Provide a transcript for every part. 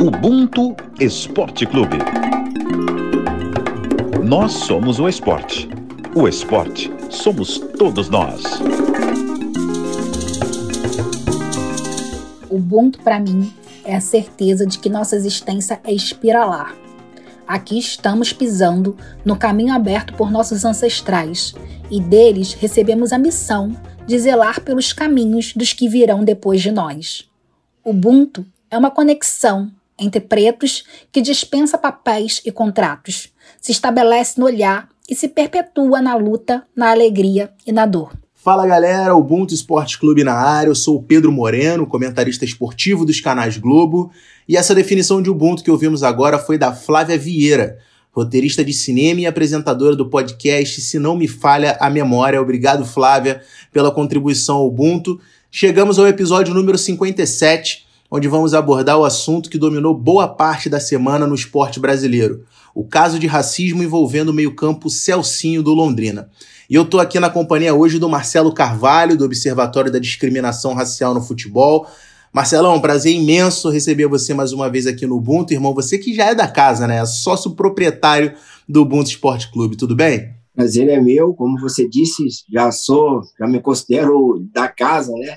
Ubuntu Esporte Clube. Nós somos o esporte. O esporte somos todos nós. Ubuntu, para mim, é a certeza de que nossa existência é espiralar. Aqui estamos pisando no caminho aberto por nossos ancestrais e deles recebemos a missão de zelar pelos caminhos dos que virão depois de nós. Ubuntu é uma conexão entre pretos que dispensa papéis e contratos, se estabelece no olhar e se perpetua na luta, na alegria e na dor. Fala galera, Ubuntu Esporte Clube na área, eu sou o Pedro Moreno, comentarista esportivo dos canais Globo, e essa definição de Ubuntu que ouvimos agora foi da Flávia Vieira, roteirista de cinema e apresentadora do podcast Se Não Me Falha a Memória. Obrigado, Flávia, pela contribuição ao Ubuntu. Chegamos ao episódio número 57, onde vamos abordar o assunto que dominou boa parte da semana no esporte brasileiro: o caso de racismo envolvendo o meio-campo Celcinho do Londrina. E eu tô aqui na companhia hoje do Marcelo Carvalho, do Observatório da Discriminação Racial no Futebol. Marcelão, prazer imenso receber você mais uma vez aqui no Ubuntu, irmão. Você que já é da casa, né? Sócio proprietário do Ubuntu Esporte Clube, tudo bem? Prazer é meu, como você disse, já sou, já me considero da casa, né?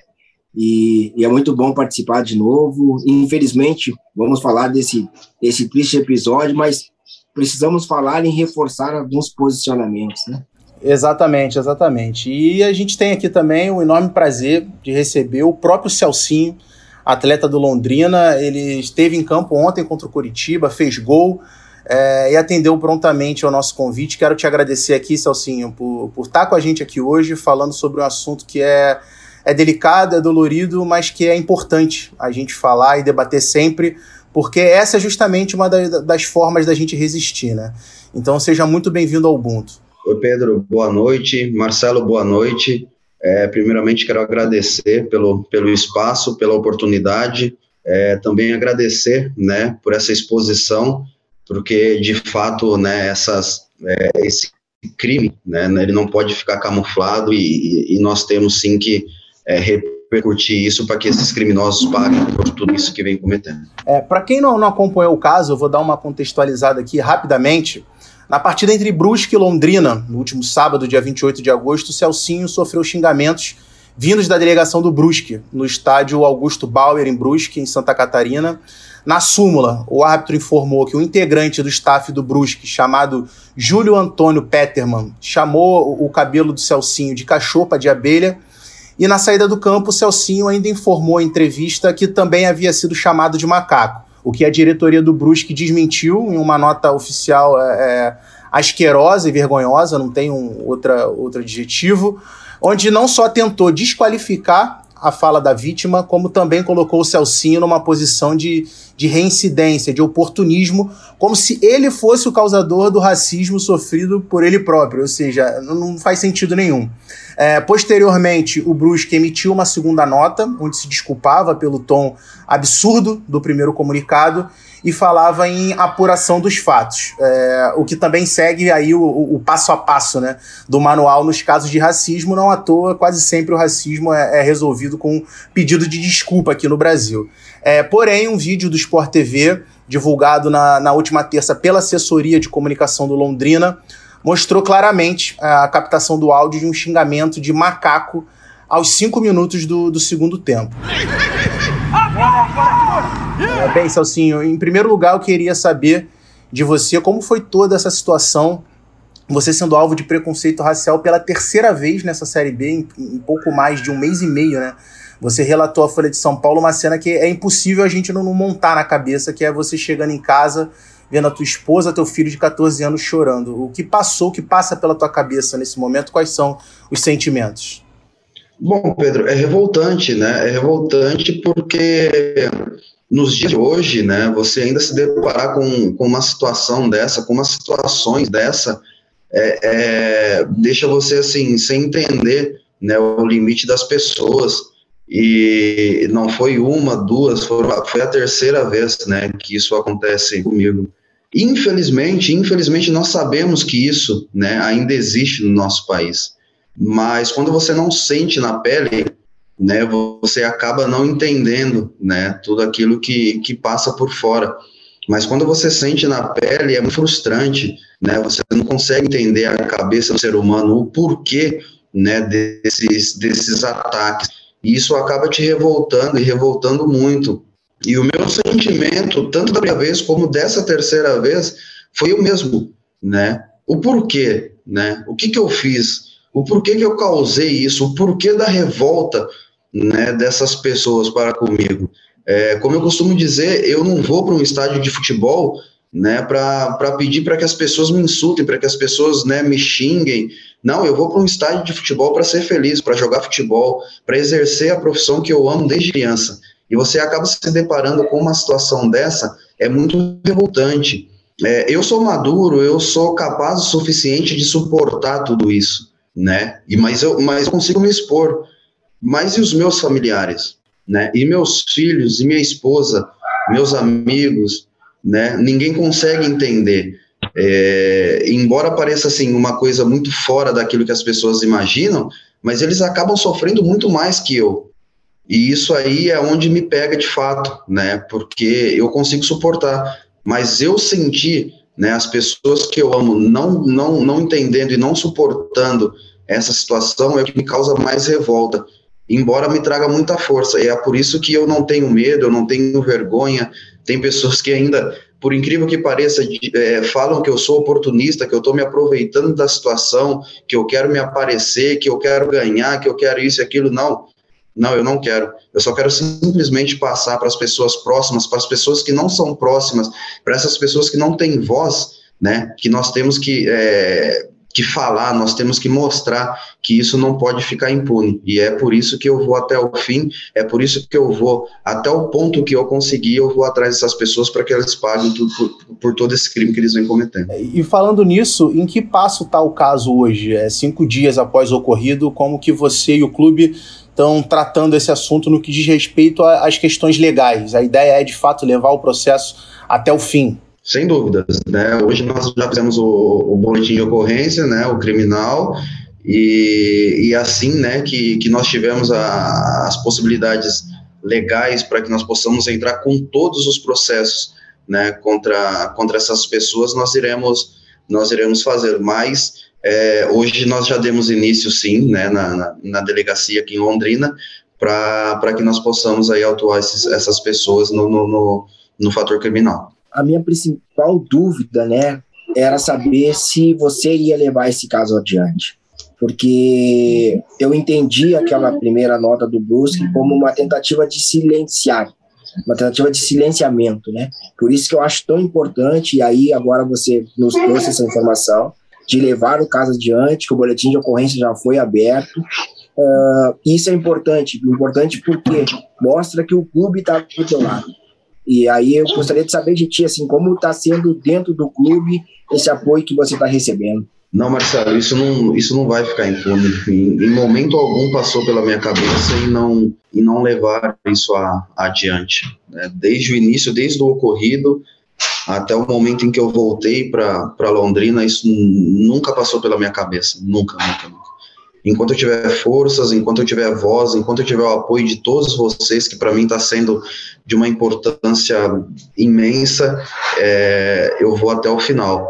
E, e, é muito bom participar de novo. Infelizmente, vamos falar desse, desse triste episódio, mas precisamos falar e reforçar alguns posicionamentos, né? Exatamente, exatamente. E a gente tem aqui também o enorme prazer de receber o próprio Celcinho, atleta do Londrina. Ele esteve em campo ontem contra o Curitiba, fez gol é, e atendeu prontamente ao nosso convite. Quero te agradecer aqui, Celcinho, por, por estar com a gente aqui hoje, falando sobre um assunto que é, é delicado, é dolorido, mas que é importante a gente falar e debater sempre, porque essa é justamente uma das formas da gente resistir, né? Então seja muito bem-vindo ao Ubuntu. Oi, Pedro, boa noite. Marcelo, boa noite. É, primeiramente, quero agradecer pelo, pelo espaço, pela oportunidade. É, também agradecer né, por essa exposição, porque, de fato, né, essas, é, esse crime né, ele não pode ficar camuflado e, e nós temos, sim, que é, repercutir isso para que esses criminosos paguem por tudo isso que vem cometendo. É, para quem não, não acompanhou o caso, eu vou dar uma contextualizada aqui rapidamente. Na partida entre Brusque e Londrina, no último sábado, dia 28 de agosto, Celcinho sofreu xingamentos vindos da delegação do Brusque, no estádio Augusto Bauer, em Brusque, em Santa Catarina. Na súmula, o árbitro informou que um integrante do staff do Brusque, chamado Júlio Antônio Peterman, chamou o cabelo do Celcinho de cachopa de abelha. E na saída do campo, Celcinho ainda informou em entrevista que também havia sido chamado de macaco o que a diretoria do Brusque desmentiu em uma nota oficial é, é, asquerosa e vergonhosa, não tem um outra, outro adjetivo, onde não só tentou desqualificar a fala da vítima, como também colocou o Celcinho numa posição de, de reincidência, de oportunismo, como se ele fosse o causador do racismo sofrido por ele próprio, ou seja, não faz sentido nenhum. É, posteriormente, o Brusque emitiu uma segunda nota, onde se desculpava pelo tom absurdo do primeiro comunicado e falava em apuração dos fatos, é, o que também segue aí o, o, passo a passo né, do manual nos casos de racismo. Não à toa, quase sempre o racismo é, é resolvido com pedido de desculpa aqui no Brasil. É, porém, um vídeo do Sport TV, divulgado na, na última terça pela assessoria de comunicação do Londrina, mostrou claramente a captação do áudio de um xingamento de macaco aos cinco minutos do, do segundo tempo. É, bem, Celcinho, em primeiro lugar eu queria saber de você como foi toda essa situação, você sendo alvo de preconceito racial pela terceira vez nessa Série B, em, em pouco mais de um mês e meio, né? Você relatou à Folha de São Paulo uma cena que é impossível a gente não, não montar na cabeça, que é você chegando em casa, vendo a tua esposa, teu filho de 14 anos chorando. O que passou, o que passa pela tua cabeça nesse momento? Quais são os sentimentos? Bom, Pedro, é revoltante, né? É revoltante porque nos dias de hoje, né, você ainda se deparar com, com uma situação dessa, com umas situações dessa, é, é, deixa você assim sem entender né, o limite das pessoas e não foi uma, duas, foram, foi a terceira vez né, que isso acontece comigo. Infelizmente, infelizmente nós sabemos que isso né, ainda existe no nosso país, mas quando você não sente na pele né, você acaba não entendendo, né, tudo aquilo que, que passa por fora. Mas quando você sente na pele, é muito frustrante, né, você não consegue entender a cabeça do ser humano, o porquê, né, desses, desses ataques. E isso acaba te revoltando e revoltando muito. E o meu sentimento, tanto da primeira vez como dessa terceira vez, foi o mesmo, né? O porquê, né? O que que eu fiz? O porquê que eu causei isso? O porquê da revolta, né, dessas pessoas para comigo? É, como eu costumo dizer, eu não vou para um estádio de futebol, né, para pedir para que as pessoas me insultem, para que as pessoas, né, me xinguem, não, eu vou para um estádio de futebol para ser feliz, para jogar futebol, para exercer a profissão que eu amo desde criança. E você acaba se deparando com uma situação dessa, é muito revoltante. É, eu sou maduro, eu sou capaz o suficiente de suportar tudo isso, né? E, mas, eu, mas consigo me expor. Mas e os meus familiares? Né? E meus filhos, e minha esposa, meus amigos, né? Ninguém consegue entender. É, embora pareça assim uma coisa muito fora daquilo que as pessoas imaginam, mas eles acabam sofrendo muito mais que eu. E isso aí é onde me pega de fato, né? Porque eu consigo suportar, mas eu senti, né, as pessoas que eu amo não não não entendendo e não suportando essa situação é o que me causa mais revolta, embora me traga muita força. E é por isso que eu não tenho medo, eu não tenho vergonha. Tem pessoas que ainda por incrível que pareça, é, falam que eu sou oportunista, que eu estou me aproveitando da situação, que eu quero me aparecer, que eu quero ganhar, que eu quero isso e aquilo. Não, não, eu não quero. Eu só quero simplesmente passar para as pessoas próximas, para as pessoas que não são próximas, para essas pessoas que não têm voz, né? Que nós temos que é, que falar, nós temos que mostrar que isso não pode ficar impune. E é por isso que eu vou até o fim, é por isso que eu vou até o ponto que eu conseguir, eu vou atrás dessas pessoas para que elas paguem tudo por, por, todo esse crime que eles vêm cometendo. E falando nisso, em que passo está o caso hoje? É cinco dias após o ocorrido, como que você e o clube estão tratando esse assunto no que diz respeito às questões legais? A ideia é, de fato, levar o processo até o fim. Sem dúvidas, né? Hoje nós já fizemos o, o boletim de ocorrência, né? O criminal e, e assim, né? Que, que nós tivemos a, as possibilidades legais para que nós possamos entrar com todos os processos, né? Contra contra essas pessoas, nós iremos nós iremos fazer. Mas é, hoje nós já demos início, sim, né? Na, na, na delegacia aqui em Londrina para que nós possamos aí autuar esses, essas pessoas no, no, no, no fator criminal a minha principal dúvida, né, era saber se você ia levar esse caso adiante. Porque eu entendi aquela primeira nota do Brusque como uma tentativa de silenciar, uma tentativa de silenciamento, né? Por isso que eu acho tão importante, e aí agora você nos trouxe essa informação, de levar o caso adiante, que o boletim de ocorrência já foi aberto. Uh, isso é importante, importante porque mostra que o clube está do seu lado e aí eu gostaria de saber de ti, assim, como está sendo dentro do clube esse apoio que você está recebendo. Não, Marcelo, isso não, isso não vai ficar impune. Em, em, momento algum passou pela minha cabeça e não, e não levar isso a, adiante. Né? Desde o início, desde o ocorrido até o momento em que eu voltei para Londrina, isso nunca passou pela minha cabeça. Nunca, nunca, nunca enquanto eu tiver forças, enquanto eu tiver voz, enquanto eu tiver o apoio de todos vocês, que para mim está sendo de uma importância imensa, é, eu vou até o final.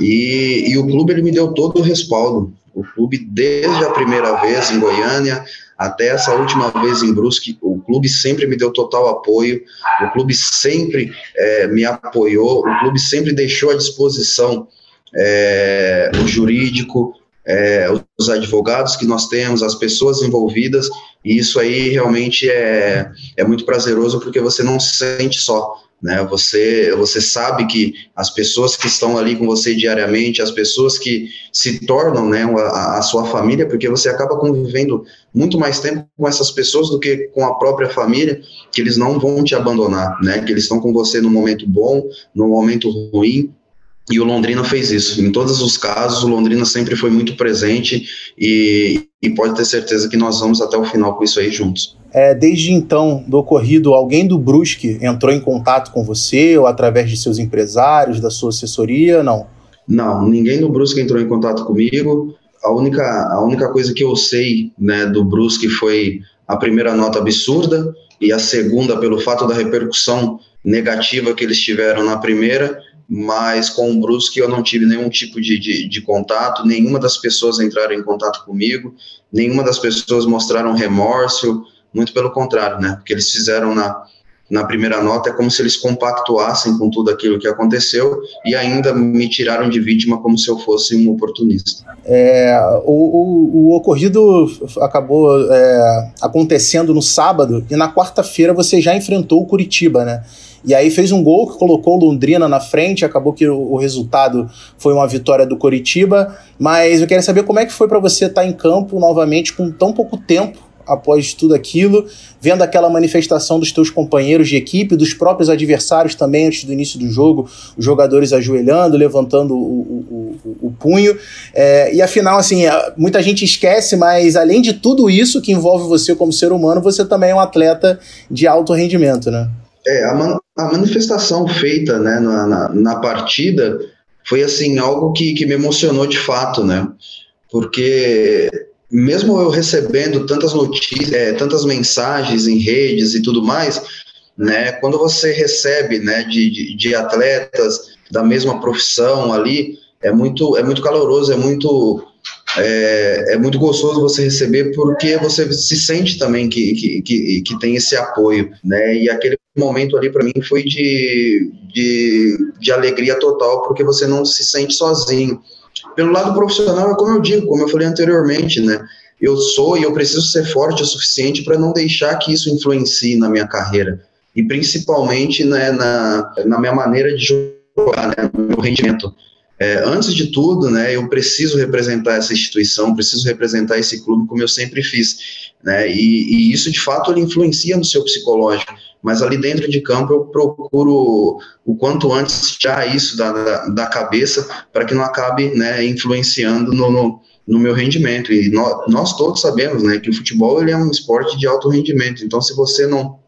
E, e o clube ele me deu todo o respaldo. O clube, desde a primeira vez em Goiânia até essa última vez em Brusque, o clube sempre me deu total apoio, o clube sempre é, me apoiou, o clube sempre deixou à disposição é, o jurídico, é, os advogados que nós temos, as pessoas envolvidas, e isso aí realmente é, é muito prazeroso porque você não se sente só. Né? Você, você sabe que as pessoas que estão ali com você diariamente, as pessoas que se tornam né, a, a sua família, porque você acaba convivendo muito mais tempo com essas pessoas do que com a própria família, que eles não vão te abandonar, né? que eles estão com você no momento bom, no momento ruim, e o Londrina fez isso. Em todos os casos, o Londrina sempre foi muito presente e, e pode ter certeza que nós vamos até o final com isso aí juntos. É, desde então, do ocorrido, alguém do Brusque entrou em contato com você ou através de seus empresários, da sua assessoria? Não. Não, ninguém do Brusque entrou em contato comigo. A única, a única coisa que eu sei né, do Brusque foi a primeira nota absurda e a segunda pelo fato da repercussão negativa que eles tiveram na primeira, mas com o Brusque eu não tive nenhum tipo de, de, de, contato, nenhuma das pessoas entraram em contato comigo, nenhuma das pessoas mostraram remorso, muito pelo contrário, né? Porque eles fizeram na, na primeira nota é como se eles compactuassem com tudo aquilo que aconteceu e ainda me tiraram de vítima como se eu fosse um oportunista. É, o, o, o, ocorrido acabou é, acontecendo no sábado e na quarta-feira você já enfrentou o Curitiba, né? E aí fez um gol que colocou Londrina na frente, acabou que o, resultado foi uma vitória do Coritiba, mas eu quero saber como é que foi para você estar tá em campo novamente com tão pouco tempo após tudo aquilo, vendo aquela manifestação dos teus companheiros de equipe, dos próprios adversários também antes do início do jogo, os jogadores ajoelhando, levantando o, o, o, o punho. É, e afinal, assim, muita gente esquece, mas além de tudo isso que envolve você como ser humano, você também é um atleta de alto rendimento, né? É, a, man a manifestação feita né, na, na, na, partida foi assim algo que, que me emocionou de fato, né? Porque mesmo eu recebendo tantas notícias, é, tantas mensagens em redes e tudo mais, né? Quando você recebe, né, de, de, de atletas da mesma profissão ali, é muito, é muito caloroso, é muito é, é, muito gostoso você receber porque você se sente também que, que, que, que tem esse apoio, né? E aquele momento ali para mim foi de, de, de alegria total porque você não se sente sozinho. Pelo lado profissional, é como eu digo, como eu falei anteriormente, né? Eu sou e eu preciso ser forte o suficiente para não deixar que isso influencie na minha carreira e principalmente né, na, na minha maneira de jogar, né, meu rendimento. É, antes de tudo, né, eu preciso representar essa instituição, preciso representar esse clube como eu sempre fiz, né, e, e, isso de fato ele influencia no seu psicológico, mas ali dentro de campo eu procuro o quanto antes já isso da, da, da cabeça para que não acabe, né, influenciando no, no, no meu rendimento, e nós, nós todos sabemos, né, que o futebol ele é um esporte de alto rendimento, então se você não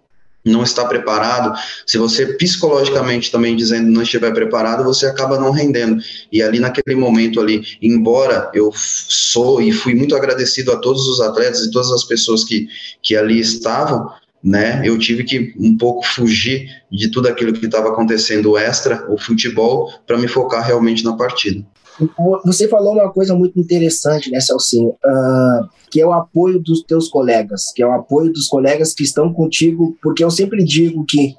não está preparado, se você psicologicamente também dizendo não estiver preparado, você acaba não rendendo. E ali naquele momento ali, embora eu sou e fui muito agradecido a todos os atletas e todas as pessoas que, que ali estavam, né, eu tive que um pouco fugir de tudo aquilo que estava acontecendo extra, o futebol, para me focar realmente na partida. Você falou uma coisa muito interessante, né, Celcinho, uh, que é o apoio dos teus colegas, que é o apoio dos colegas que estão contigo, porque eu sempre digo que,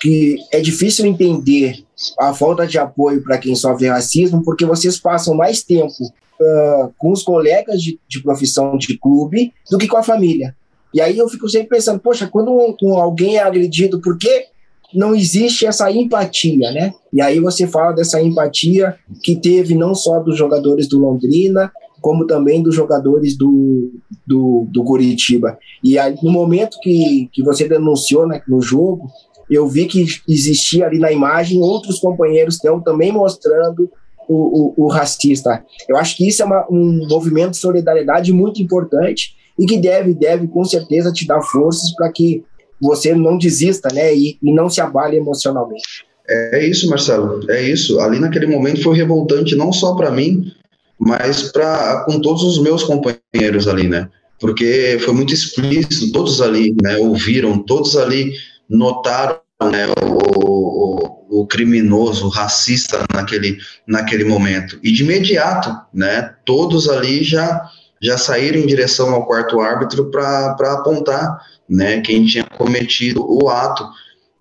que é difícil entender a falta de apoio para quem sofre racismo, porque vocês passam mais tempo uh, com os colegas de, de profissão de clube do que com a família. E aí eu fico sempre pensando, poxa, quando alguém é agredido, por que não existe essa empatia, né? E aí você fala dessa empatia que teve não só dos jogadores do Londrina, como também dos jogadores do, do, do Curitiba. E aí, no momento que, que você denunciou né, no jogo, eu vi que existia ali na imagem outros companheiros estão também mostrando o, o, o, racista. Eu acho que isso é uma, um movimento de solidariedade muito importante e que deve, deve com certeza te dar forças para que você não desista, né, e, e não se abale emocionalmente. É isso, Marcelo, é isso. Ali naquele momento foi revoltante não só para mim, mas para com todos os meus companheiros ali, né? Porque foi muito explícito, todos ali, né, ouviram, todos ali notaram, né, o, o, o criminoso, o racista naquele naquele momento. E de imediato, né, todos ali já já saíram em direção ao quarto árbitro para apontar né, quem tinha cometido o ato.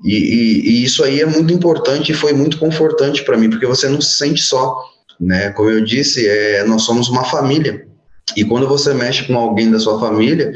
E, e, e, isso aí é muito importante e foi muito confortante para mim, porque você não se sente só, né? Como eu disse, é, nós somos uma família. E quando você mexe com alguém da sua família,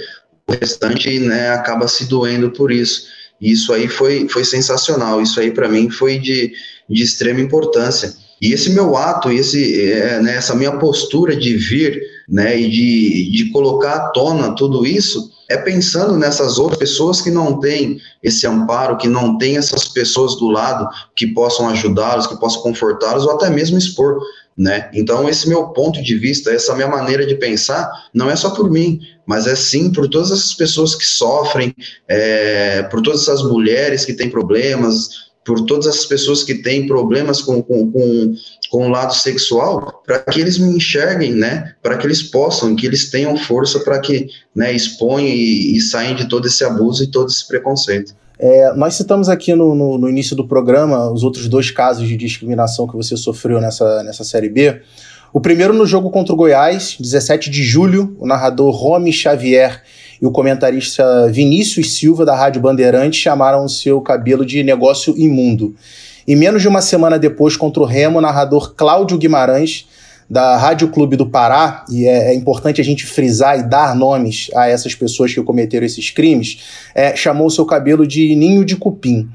o restante, né, acaba se doendo por isso. E isso aí foi, foi sensacional. Isso aí para mim foi de, de extrema importância. E esse meu ato, esse, é, né, essa minha postura de vir, né, e de, de colocar à tona tudo isso, é pensando nessas outras pessoas que não têm esse amparo, que não têm essas pessoas do lado que possam ajudá-los, que possam confortá-los ou até mesmo expor, né? Então esse meu ponto de vista, essa minha maneira de pensar, não é só por mim, mas é sim por todas essas pessoas que sofrem, é, por todas essas mulheres que têm problemas, por todas as pessoas que têm problemas com, com, com, com o lado sexual, para que eles me enxerguem, né? Para que eles possam, que eles tenham força para que né, exponham e, e saiam de todo esse abuso e todo esse preconceito. É, nós citamos aqui no, no, no, início do programa os outros dois casos de discriminação que você sofreu nessa, nessa Série B. O primeiro no jogo contra o Goiás, 17 de julho, o narrador Romy Xavier e o comentarista Vinícius Silva, da Rádio Bandeirante, chamaram o seu cabelo de negócio imundo. E menos de uma semana depois, contra o Remo, o narrador Cláudio Guimarães, da Rádio Clube do Pará, e é, é, importante a gente frisar e dar nomes a essas pessoas que cometeram esses crimes, é, chamou o seu cabelo de ninho de cupim.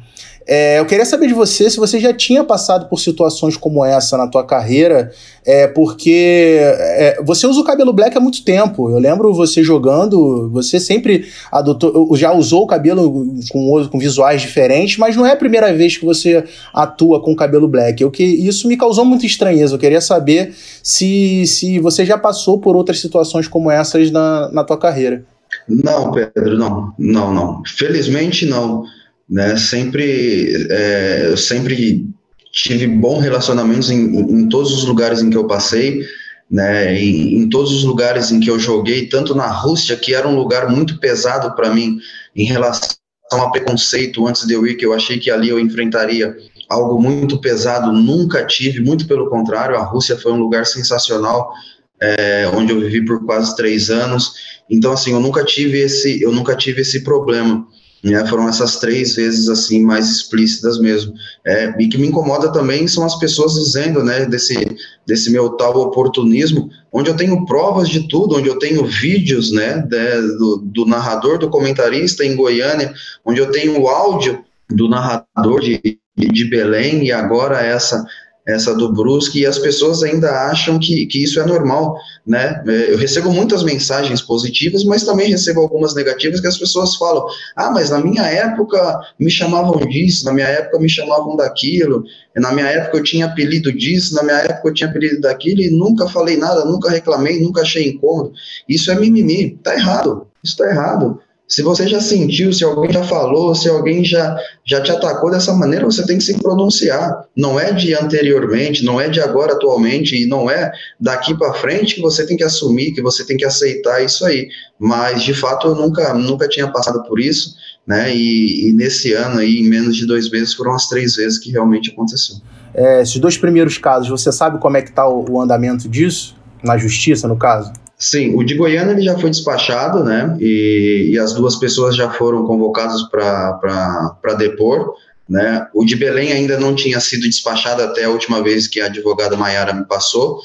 É, eu queria saber de você se você já tinha passado por situações como essa na tua carreira, é, porque é, você usa o cabelo black há muito tempo. Eu lembro você jogando, você sempre adotou, já usou o cabelo com, com visuais diferentes, mas não é a primeira vez que você atua com cabelo black. Eu, que, isso me causou muita estranheza. Eu queria saber se, se você já passou por outras situações como essas na, na tua carreira. Não, Pedro, não, não, não. Felizmente não né? Sempre, é, eu sempre tive bons relacionamentos em, em, todos os lugares em que eu passei, né? Em, em, todos os lugares em que eu joguei, tanto na Rússia, que era um lugar muito pesado para mim em relação a preconceito antes de eu ir, que eu achei que ali eu enfrentaria algo muito pesado, nunca tive, muito pelo contrário, a Rússia foi um lugar sensacional, é, onde eu vivi por quase três anos, então assim, eu nunca tive esse, eu nunca tive esse problema, né, foram essas três vezes assim mais explícitas mesmo. É, e que me incomoda também são as pessoas dizendo, né, desse, desse meu tal oportunismo, onde eu tenho provas de tudo, onde eu tenho vídeos, né, de, do, do narrador, do comentarista em Goiânia, onde eu tenho o áudio do narrador de, de Belém e agora essa essa do Brusque, e as pessoas ainda acham que, que isso é normal, né? É, eu recebo muitas mensagens positivas, mas também recebo algumas negativas que as pessoas falam: ah, mas na minha época me chamavam disso, na minha época me chamavam daquilo, na minha época eu tinha apelido disso, na minha época eu tinha apelido daquilo, e nunca falei nada, nunca reclamei, nunca achei incômodo. Isso é mimimi, tá errado, isso tá errado. Se você já sentiu, se alguém já falou, se alguém já, já te atacou dessa maneira, você tem que se pronunciar. Não é de anteriormente, não é de agora atualmente, e não é daqui para frente que você tem que assumir, que você tem que aceitar isso aí. Mas, de fato, eu nunca, nunca tinha passado por isso, né? E, e nesse ano aí, em menos de dois meses, foram as três vezes que realmente aconteceu. É, esses dois primeiros casos, você sabe como é que está o, o andamento disso? Na justiça, no caso? Sim, o de Goiânia ele já foi despachado, né? E, e as duas pessoas já foram convocadas para depor. Né? O de Belém ainda não tinha sido despachado até a última vez que a advogada Maiara me passou,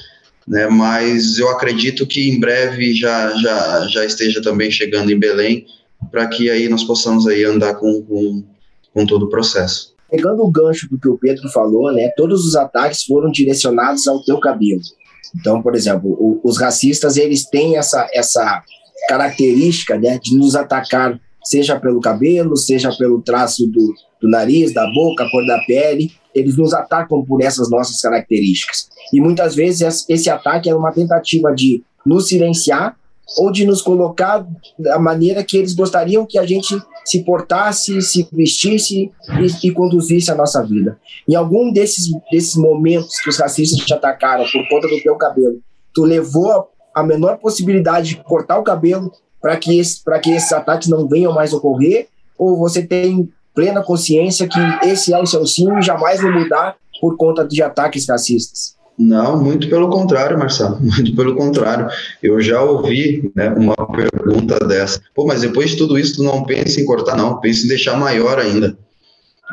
né? mas eu acredito que em breve já, já, já esteja também chegando em Belém, para que aí nós possamos aí andar com, com, com todo o processo. Pegando o gancho do que o Pedro falou, né, todos os ataques foram direcionados ao teu cabelo. Então, por exemplo, o, os racistas eles têm essa, essa característica né, de nos atacar, seja pelo cabelo, seja pelo traço do, do nariz, da boca, cor da pele, eles nos atacam por essas nossas características. E muitas vezes esse ataque é uma tentativa de nos silenciar ou de nos colocar da maneira que eles gostariam que a gente se portasse, se vestisse e, e, conduzisse a nossa vida. Em algum desses, desses momentos que os racistas te atacaram por conta do teu cabelo, tu levou a menor possibilidade de cortar o cabelo para que, esse, que esses ataques não venham mais ocorrer, ou você tem plena consciência que esse é o seu sim e jamais vai mudar por conta de ataques racistas? Não, muito pelo contrário, Marcelo, muito pelo contrário. Eu já ouvi né, uma pergunta dessa. Pô, mas depois de tudo isso, tu não pensa em cortar, não, pensa em deixar maior ainda.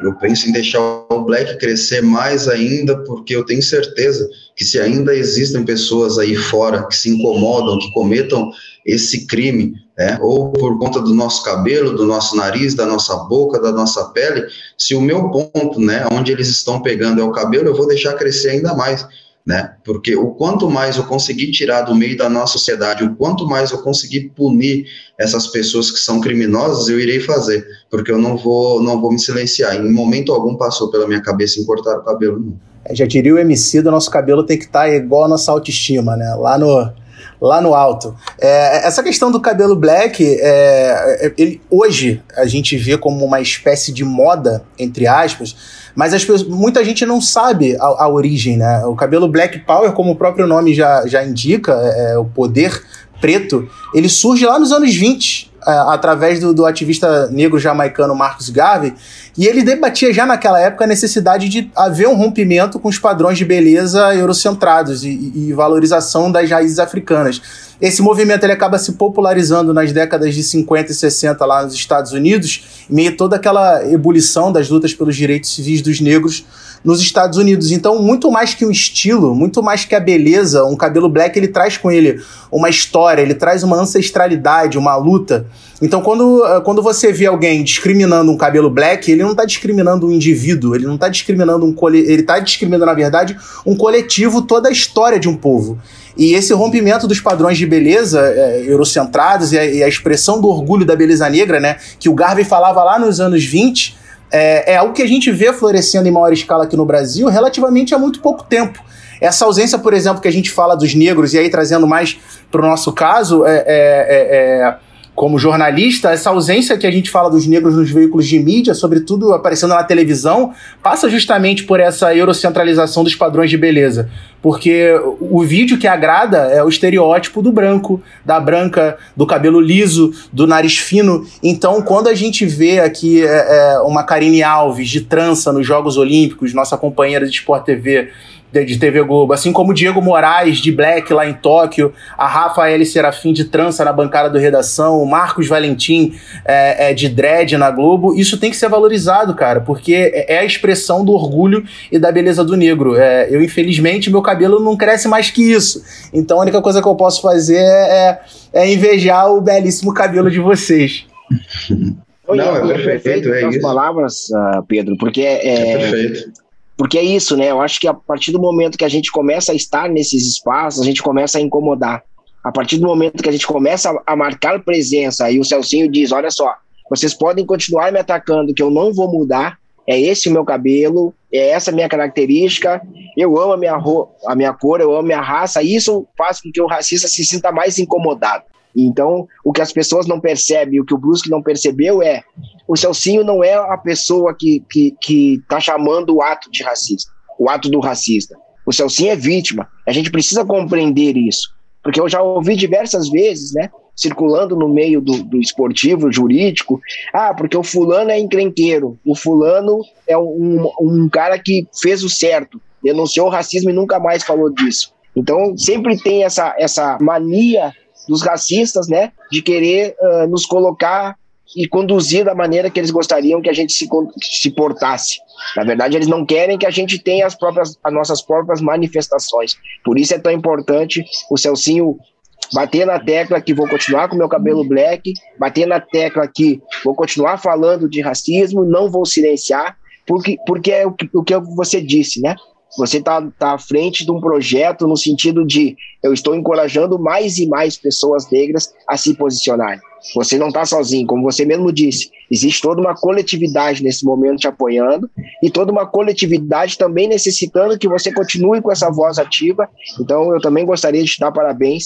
Eu penso em deixar o Black crescer mais ainda, porque eu tenho certeza que se ainda existem pessoas aí fora que se incomodam, que cometam esse crime, né, ou por conta do nosso cabelo, do nosso nariz, da nossa boca, da nossa pele, se o meu ponto, né, onde eles estão pegando é o cabelo, eu vou deixar crescer ainda mais né? Porque o quanto mais eu conseguir tirar do meio da nossa sociedade, o quanto mais eu conseguir punir essas pessoas que são criminosas, eu irei fazer, porque eu não vou, não vou me silenciar. Em momento algum passou pela minha cabeça em cortar o cabelo. Não. É, já diria o MC do nosso cabelo tem que estar tá igual a nossa autoestima, né? Lá no lá no alto. É, essa questão do cabelo black, é, é, ele, hoje a gente vê como uma espécie de moda, entre aspas, mas as muita gente não sabe a, a, origem, né? O cabelo black power, como o próprio nome já, já indica, é, é o poder preto, ele surge lá nos anos 20, é, através do, do, ativista negro jamaicano Marcus Garvey, e ele debatia já naquela época a necessidade de haver um rompimento com os padrões de beleza eurocentrados e, e valorização das raízes africanas. Esse movimento ele acaba se popularizando nas décadas de 50 e 60 lá nos Estados Unidos, meio a toda aquela ebulição das lutas pelos direitos civis dos negros nos Estados Unidos. Então, muito mais que um estilo, muito mais que a beleza, um cabelo black ele traz com ele uma história, ele traz uma ancestralidade, uma luta. Então, quando, eh, quando você vê alguém discriminando um cabelo black, ele não está discriminando um indivíduo, ele não está discriminando um ele está discriminando, na verdade, um coletivo, toda a história de um povo. E esse rompimento dos padrões de beleza é, eurocentrados e a, e a, expressão do orgulho da beleza negra, né, que o Garvey falava lá nos anos 20, é, é algo que a gente vê florescendo em maior escala aqui no Brasil relativamente há muito pouco tempo. Essa ausência, por exemplo, que a gente fala dos negros, e aí trazendo mais para o nosso caso, é, é, é, é como jornalista, essa ausência que a gente fala dos negros nos veículos de mídia, sobretudo aparecendo na televisão, passa justamente por essa eurocentralização dos padrões de beleza. Porque o vídeo que agrada é o estereótipo do branco, da branca, do cabelo liso, do nariz fino. Então, quando a gente vê aqui é, é, uma Karine Alves de trança nos Jogos Olímpicos, nossa companheira de Sport TV, de TV Globo, assim como o Diego Moraes de Black lá em Tóquio, a Rafael Serafim de trança na bancada do Redação, o Marcos Valentim é, é, de dread na Globo, isso tem que ser valorizado, cara, porque é, é a expressão do orgulho e da beleza do negro. É, eu, infelizmente, meu cabelo não cresce mais que isso, então a única coisa que eu posso fazer é, é, é invejar o belíssimo cabelo de vocês. Não, é perfeito, é isso. palavras, uh, Pedro, porque é, é, perfeito porque é isso, né? Eu acho que a partir do momento que a gente começa a estar nesses espaços, a gente começa a incomodar. A partir do momento que a gente começa a marcar presença e o Celcinho diz: olha só, vocês podem continuar me atacando, que eu não vou mudar, é esse o meu cabelo, é essa a minha característica, eu amo a minha, a minha cor, eu amo a minha raça, isso faz com que o racista se sinta mais incomodado. Então, o que as pessoas não percebem, o que o Brusque não percebeu é o Celcinho não é a pessoa que que que está chamando o ato de racista, o ato do racista. O Celcinho é vítima. A gente precisa compreender isso, porque eu já ouvi diversas vezes, né, circulando no meio do, do esportivo, jurídico, ah, porque o fulano é encrenqueiro, o fulano é um, um cara que fez o certo, denunciou o racismo e nunca mais falou disso. Então, sempre tem essa, essa mania dos racistas, né, de querer uh, nos colocar e conduzir da maneira que eles gostariam que a gente se, se portasse. Na verdade, eles não querem que a gente tenha as, próprias, as nossas próprias manifestações. Por isso é tão importante o Celcinho bater na tecla que vou continuar com meu cabelo black, bater na tecla que vou continuar falando de racismo, não vou silenciar, porque, porque é o que, o que você disse, né? Você está tá à frente de um projeto no sentido de eu estou encorajando mais e mais pessoas negras a se posicionarem. Você não está sozinho, como você mesmo disse. Existe toda uma coletividade nesse momento te apoiando e toda uma coletividade também necessitando que você continue com essa voz ativa. Então, eu também gostaria de te dar parabéns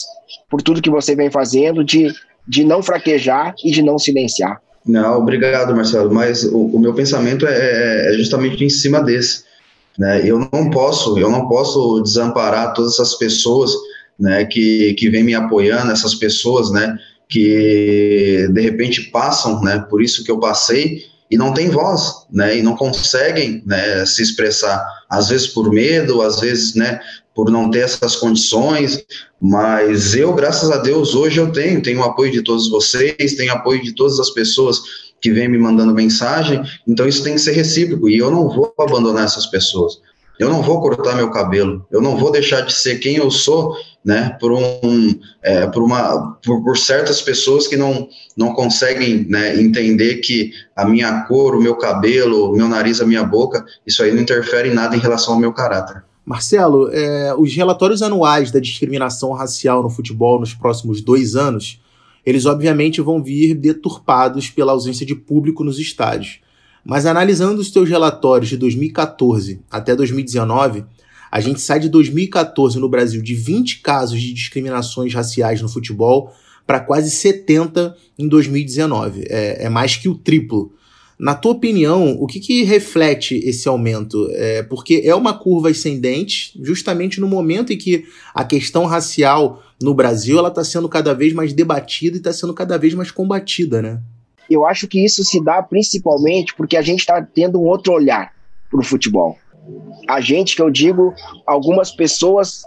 por tudo que você vem fazendo, de, de não fraquejar e de não silenciar. Não, obrigado, Marcelo. Mas o, o meu pensamento é, é, é justamente em cima desse né? Eu não posso, eu não posso desamparar todas essas pessoas, né, que, que vêm me apoiando, essas pessoas, né, que de repente passam, né, por isso que eu passei e não tem voz, né, e não conseguem, né, se expressar, às vezes por medo, às vezes, né, por não ter essas condições, mas eu, graças a Deus, hoje eu tenho, tenho o apoio de todos vocês, tenho apoio de todas as pessoas que vem me mandando mensagem, então isso tem que ser recíproco, e eu não vou abandonar essas pessoas. Eu não vou cortar meu cabelo, eu não vou deixar de ser quem eu sou, né, por um, é, por uma, por, por, certas pessoas que não, não conseguem, né, entender que a minha cor, o meu cabelo, o meu nariz, a minha boca, isso aí não interfere em nada em relação ao meu caráter. Marcelo, é, os relatórios anuais da discriminação racial no futebol nos próximos dois anos eles obviamente vão vir deturpados pela ausência de público nos estádios. Mas analisando os teus relatórios de 2014 até 2019, A gente sai de 2014 no Brasil de 20 casos de discriminações raciais no futebol para quase 70 em 2019. É, é, mais que o triplo. Na tua opinião, o que, que reflete esse aumento? É, porque é uma curva ascendente, justamente no momento em que a questão racial no Brasil ela está sendo cada vez mais debatida e está sendo cada vez mais combatida, né? Eu acho que isso se dá principalmente porque a gente está tendo um outro olhar para o futebol. A gente, que eu digo, algumas pessoas,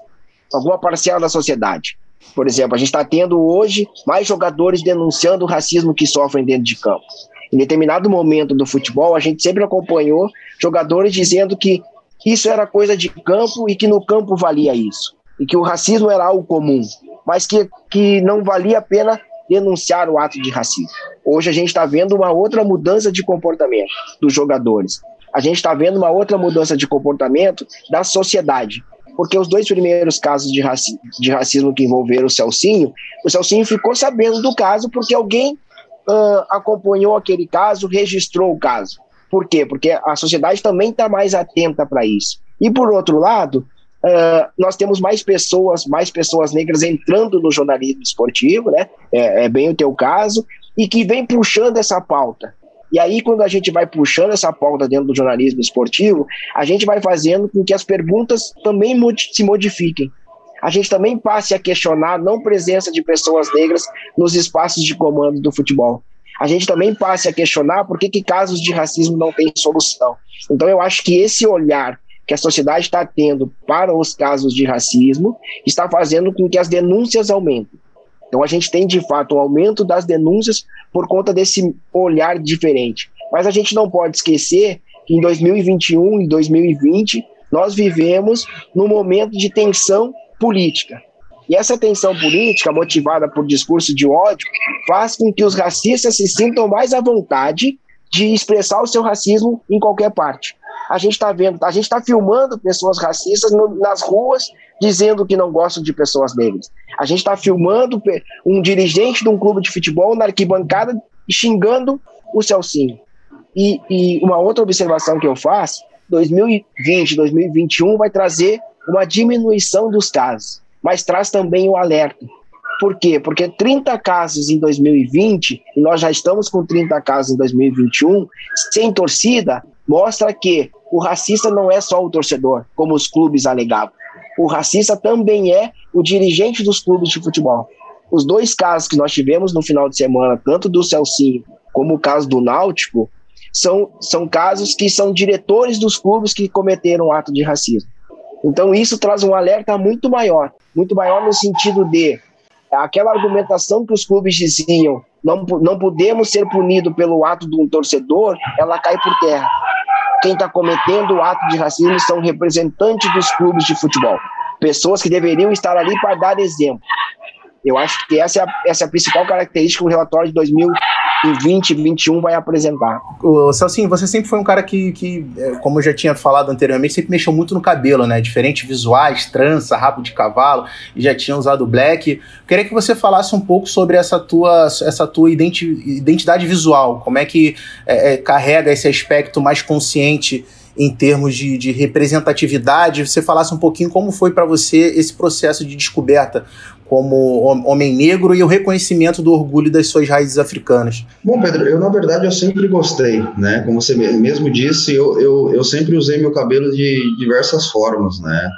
alguma parcial da sociedade. Por exemplo, a gente está tendo hoje mais jogadores denunciando o racismo que sofrem dentro de campo. Em determinado momento do futebol, a gente sempre acompanhou jogadores dizendo que isso era coisa de campo e que no campo valia isso. E que o racismo era algo comum, mas que, que não valia a pena denunciar o ato de racismo. Hoje a gente está vendo uma outra mudança de comportamento dos jogadores. A gente está vendo uma outra mudança de comportamento da sociedade. Porque os dois primeiros casos de, raci de racismo que envolveram o Celcinho, o Celcinho ficou sabendo do caso porque alguém uh, acompanhou aquele caso, registrou o caso. Por quê? Porque a sociedade também está mais atenta para isso. E por outro lado, uh, nós temos mais pessoas, mais pessoas negras entrando no jornalismo esportivo, né? É, é, bem o teu caso, e que vem puxando essa pauta. E aí, quando a gente vai puxando essa pauta dentro do jornalismo esportivo, a gente vai fazendo com que as perguntas também se modifiquem a gente também passe a questionar a não presença de pessoas negras nos espaços de comando do futebol. A gente também passe a questionar por que, que casos de racismo não têm solução. Então, eu acho que esse olhar que a sociedade está tendo para os casos de racismo está fazendo com que as denúncias aumentem. Então, a gente tem, de fato, um aumento das denúncias por conta desse olhar diferente. Mas a gente não pode esquecer que em 2021 e 2020 nós vivemos num momento de tensão política. E essa tensão política, motivada por discurso de ódio, faz com que os racistas se sintam mais à vontade de expressar o seu racismo em qualquer parte. A gente está vendo, a gente está filmando pessoas racistas no, nas ruas dizendo que não gostam de pessoas negras. A gente está filmando um dirigente de um clube de futebol na arquibancada xingando o Celcinho. E, e uma outra observação que eu faço: 2020, 2021 vai trazer uma diminuição dos casos, mas traz também o alerta. Por quê? Porque 30 casos em 2020, e nós já estamos com 30 casos em 2021, sem torcida, mostra que o racista não é só o torcedor, como os clubes alegavam. O racista também é o dirigente dos clubes de futebol. Os dois casos que nós tivemos no final de semana, tanto do Celcinho como o caso do Náutico, são, são casos que são diretores dos clubes que cometeram ato de racismo. Então isso traz um alerta muito maior, muito maior no sentido de aquela argumentação que os clubes diziam, não, não podemos ser punidos pelo ato de um torcedor, ela cai por terra. Quem está cometendo o ato de racismo são representantes dos clubes de futebol, pessoas que deveriam estar ali para dar exemplo. Eu acho que essa é a, essa é a principal característica do relatório de 2000, em 2021 vai apresentar. O Celcinho, você sempre foi um cara que, que, é, como eu já tinha falado anteriormente, sempre mexeu muito no cabelo, né? Diferentes visuais, trança, rabo de cavalo, e já tinha usado black. Queria que você falasse um pouco sobre essa tua, essa tua identi identidade visual, como é que é, é, carrega esse aspecto mais consciente em termos de, de, representatividade, você falasse um pouquinho como foi para você esse processo de descoberta como homem negro e o reconhecimento do orgulho das suas raízes africanas. Bom, Pedro, eu na verdade eu sempre gostei, né? Como você mesmo disse, eu, eu, eu sempre usei meu cabelo de diversas formas, né?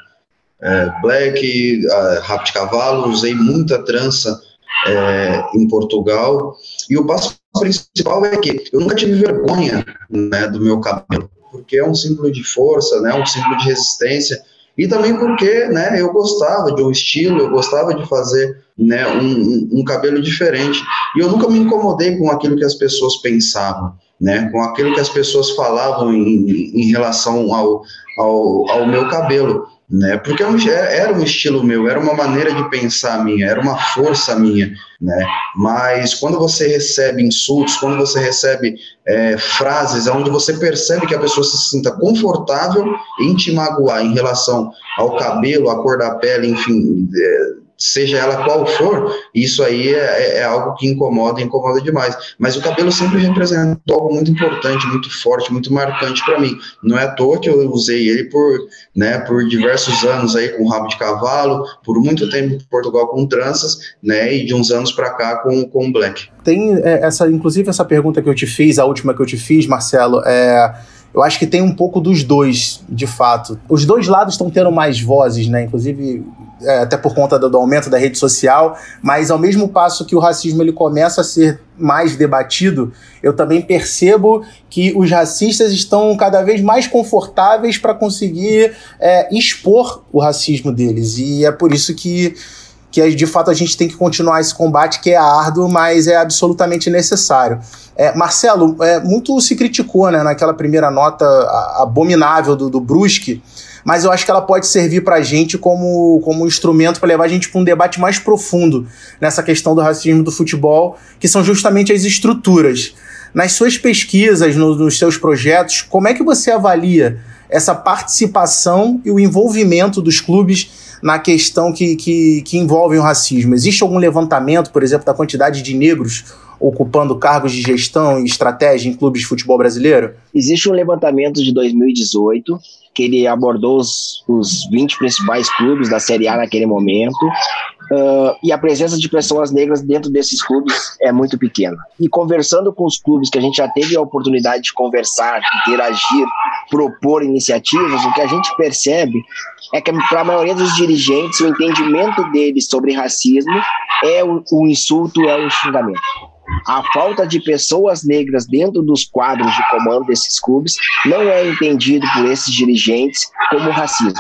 É, black, rap de cavalo, usei muita trança é, em Portugal e o passo principal é que eu nunca tive vergonha né, do meu cabelo, porque é um símbolo de força, né? Um símbolo de resistência e também porque né, eu gostava de um estilo, eu gostava de fazer né, um, um, cabelo diferente. E eu nunca me incomodei com aquilo que as pessoas pensavam, né, com aquilo que as pessoas falavam em, em relação ao, ao, ao meu cabelo né? Porque é era um estilo meu, era uma maneira de pensar minha, era uma força minha, né? Mas quando você recebe insultos, quando você recebe é, frases onde você percebe que a pessoa se sinta confortável em te magoar em relação ao cabelo, à cor da pele, enfim, é, seja ela qual for, isso aí é, é, é algo que incomoda, incomoda demais. Mas o cabelo sempre representou algo muito importante, muito forte, muito marcante para mim. Não é à toa que eu usei ele por, né, por diversos anos aí com rabo de cavalo, por muito tempo em Portugal com tranças, né, e de uns anos para cá com, com black. Tem é, essa, inclusive essa pergunta que eu te fiz, a última que eu te fiz, Marcelo, é eu acho que tem um pouco dos dois, de fato. Os dois lados estão tendo mais vozes, né? Inclusive, é, até por conta do, do, aumento da rede social, mas ao mesmo passo que o racismo ele começa a ser mais debatido, eu também percebo que os racistas estão cada vez mais confortáveis para conseguir é, expor o racismo deles. E é por isso que que de fato a gente tem que continuar esse combate que é árduo, mas é absolutamente necessário. É, Marcelo, é, muito se criticou né, naquela primeira nota abominável do, do Brusque, mas eu acho que ela pode servir para a gente como, como instrumento para levar a gente para um debate mais profundo nessa questão do racismo do futebol, que são justamente as estruturas. Nas suas pesquisas, no, nos seus projetos, como é que você avalia essa participação e o envolvimento dos clubes na questão que, que, que envolve o racismo? Existe algum levantamento, por exemplo, da quantidade de negros ocupando cargos de gestão e estratégia em clubes de futebol brasileiro? Existe um levantamento de 2018 que ele abordou os, os 20 principais clubes da Série A naquele momento. Uh, e a presença de pessoas negras dentro desses clubes é muito pequena. E conversando com os clubes que a gente já teve a oportunidade de conversar, interagir, propor iniciativas, o que a gente percebe é que para a maioria dos dirigentes o entendimento deles sobre racismo é o, insulto, é o xingamento. A falta de pessoas negras dentro dos quadros de comando desses clubes não é entendido por esses dirigentes como racismo.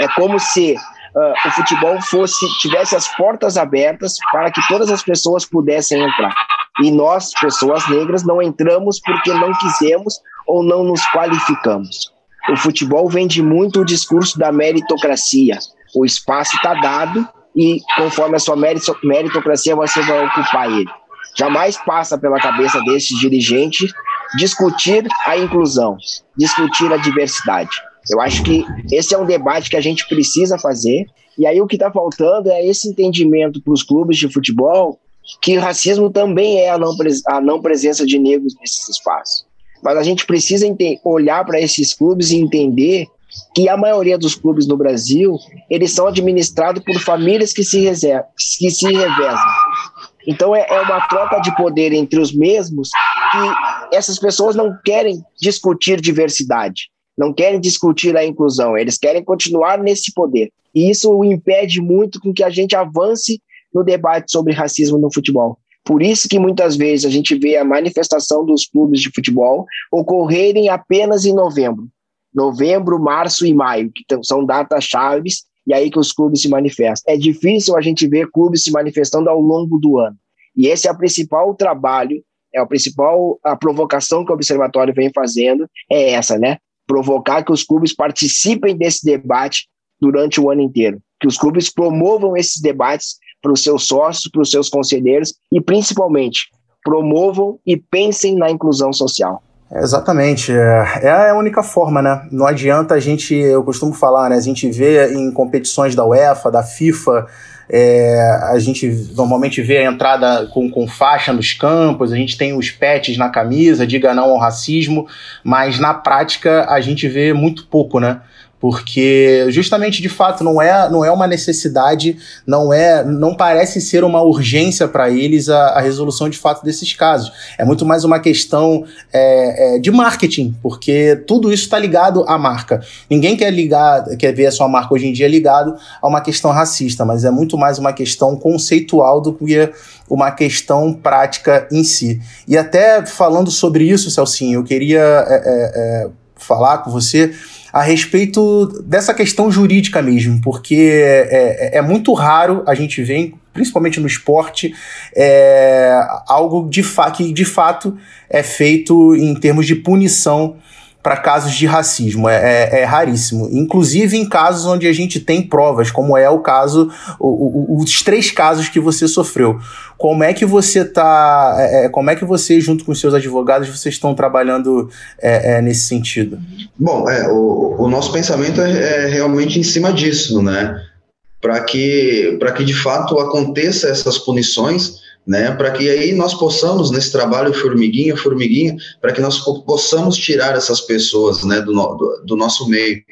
É como se uh, o futebol fosse tivesse as portas abertas para que todas as pessoas pudessem entrar. E nós, pessoas negras, não entramos porque não quisemos ou não nos qualificamos. O futebol vende muito o discurso da meritocracia. O espaço está dado e conforme a sua meritocracia você vai ocupar ele. Jamais passa pela cabeça desses dirigentes discutir a inclusão, discutir a diversidade. Eu acho que esse é um debate que a gente precisa fazer. E aí o que está faltando é esse entendimento para os clubes de futebol que racismo também é a não, a não presença de negros nesses espaços. Mas a gente precisa olhar para esses clubes e entender que a maioria dos clubes no Brasil eles são administrados por famílias que se, que se revezam. Então é, é uma troca de poder entre os mesmos que essas pessoas não querem discutir diversidade, não querem discutir a inclusão, eles querem continuar nesse poder. E isso impede muito com que a gente avance no debate sobre racismo no futebol. Por isso que muitas vezes a gente vê a manifestação dos clubes de futebol ocorrerem apenas em novembro. Novembro, março e maio, que são datas chaves e aí que os clubes se manifestam. É difícil a gente ver clubes se manifestando ao longo do ano. E esse é o principal trabalho, é a principal a provocação que o observatório vem fazendo é essa, né? Provocar que os clubes participem desse debate durante o ano inteiro, que os clubes promovam esses debates para os seus sócios, para os seus conselheiros e principalmente promovam e pensem na inclusão social. Exatamente. É, é a única forma, né? Não adianta a gente, eu costumo falar, né? A gente vê em competições da UEFA, da FIFA, é, a gente normalmente vê a entrada com, com faixa nos campos, a gente tem os pets na camisa, diga não ao racismo, mas na prática a gente vê muito pouco, né? Porque justamente de fato não é, não é uma necessidade, não é, não parece ser uma urgência para eles a, a, resolução de fato desses casos. É muito mais uma questão é, é, de marketing, porque tudo isso está ligado à marca. Ninguém quer ligar, quer ver a sua marca hoje em dia ligado a uma questão racista, mas é muito mais uma questão conceitual do que uma questão prática em si. E até falando sobre isso, Celcinho, eu queria é, é, é falar com você a respeito dessa questão jurídica mesmo, porque é, é, é muito raro a gente ver, principalmente no esporte, é, algo de que de fato é feito em termos de punição para casos de racismo. É, é, é, raríssimo. Inclusive em casos onde a gente tem provas, como é o caso, o, o, os três casos que você sofreu. Como é que você está. É, é, como é que você, junto com os seus advogados, vocês estão trabalhando é, é, nesse sentido? Bom, o, o nosso pensamento é, realmente em cima disso, né? para que, que de fato aconteça essas punições, né, para que aí nós possamos, nesse trabalho formiguinha, formiguinha, para que nós possamos tirar essas pessoas né, do, do, do nosso meio.